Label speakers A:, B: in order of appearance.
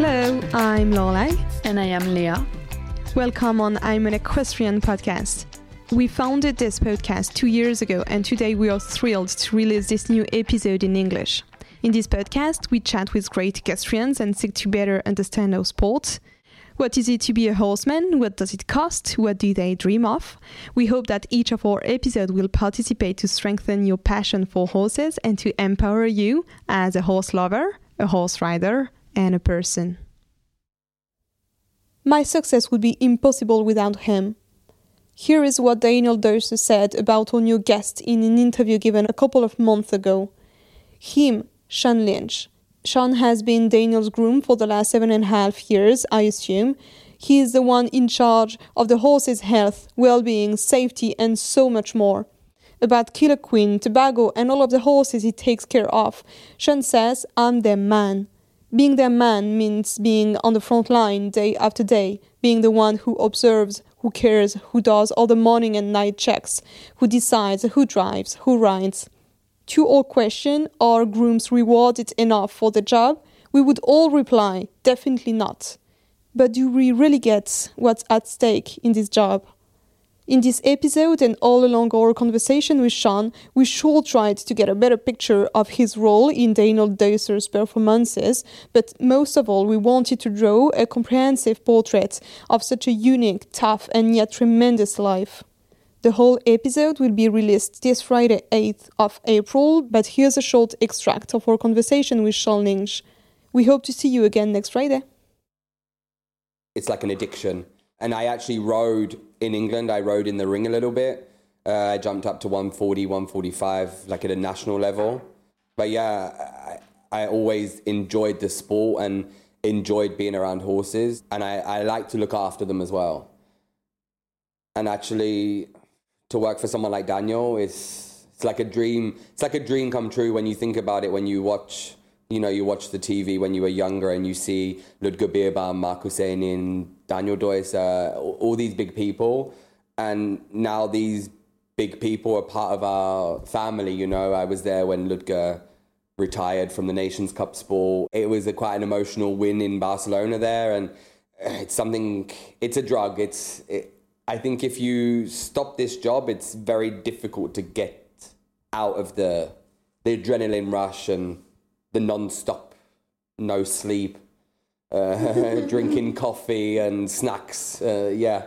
A: I'm Lorelai.
B: And I am Leah.
A: Welcome on I'm an Equestrian podcast. We founded this podcast two years ago, and today we are thrilled to release this new episode in English. In this podcast, we chat with great equestrians and seek to better understand our sport. What is it to be a horseman? What does it cost? What do they dream of? We hope that each of our episodes will participate to strengthen your passion for horses and to empower you as a horse lover, a horse rider, and a person. My success would be impossible without him. Here is what Daniel Deusser said about our new guest in an interview given a couple of months ago. Him, Sean Lynch. Sean has been Daniel's groom for the last seven and a half years, I assume. He is the one in charge of the horse's health, well being, safety, and so much more. About Killer Queen, Tobago, and all of the horses he takes care of, Sean says, I'm their man. Being their man means being on the front line day after day, being the one who observes, who cares, who does all the morning and night checks, who decides who drives, who rides. To all question, are grooms rewarded enough for the job? We would all reply, definitely not. But do we really get what's at stake in this job? In this episode and all along our conversation with Sean, we sure tried to get a better picture of his role in Daniel Deusser's performances, but most of all, we wanted to draw a comprehensive portrait of such a unique, tough, and yet tremendous life. The whole episode will be released this Friday, 8th of April, but here's a short extract of our conversation with Sean Lynch. We hope to see you again next Friday.
C: It's like an addiction. And I actually rode in England, I rode in the ring a little bit. Uh, I jumped up to 140, 145, like at a national level. But yeah, I, I always enjoyed the sport and enjoyed being around horses. And I, I like to look after them as well. And actually, to work for someone like Daniel is it's like a dream. It's like a dream come true when you think about it. When you watch, you know, you watch the TV when you were younger and you see Ludger Beerbaum, Marcus Ehning, Daniel Deusser, all these big people, and now these big people are part of our family. You know, I was there when Ludger retired from the Nations Cup sport. It was a quite an emotional win in Barcelona there, and it's something. It's a drug. It's. It, I think if you stop this job, it's very difficult to get out of the the adrenaline rush and the non-stop, no sleep, uh, drinking coffee and snacks. Uh, yeah,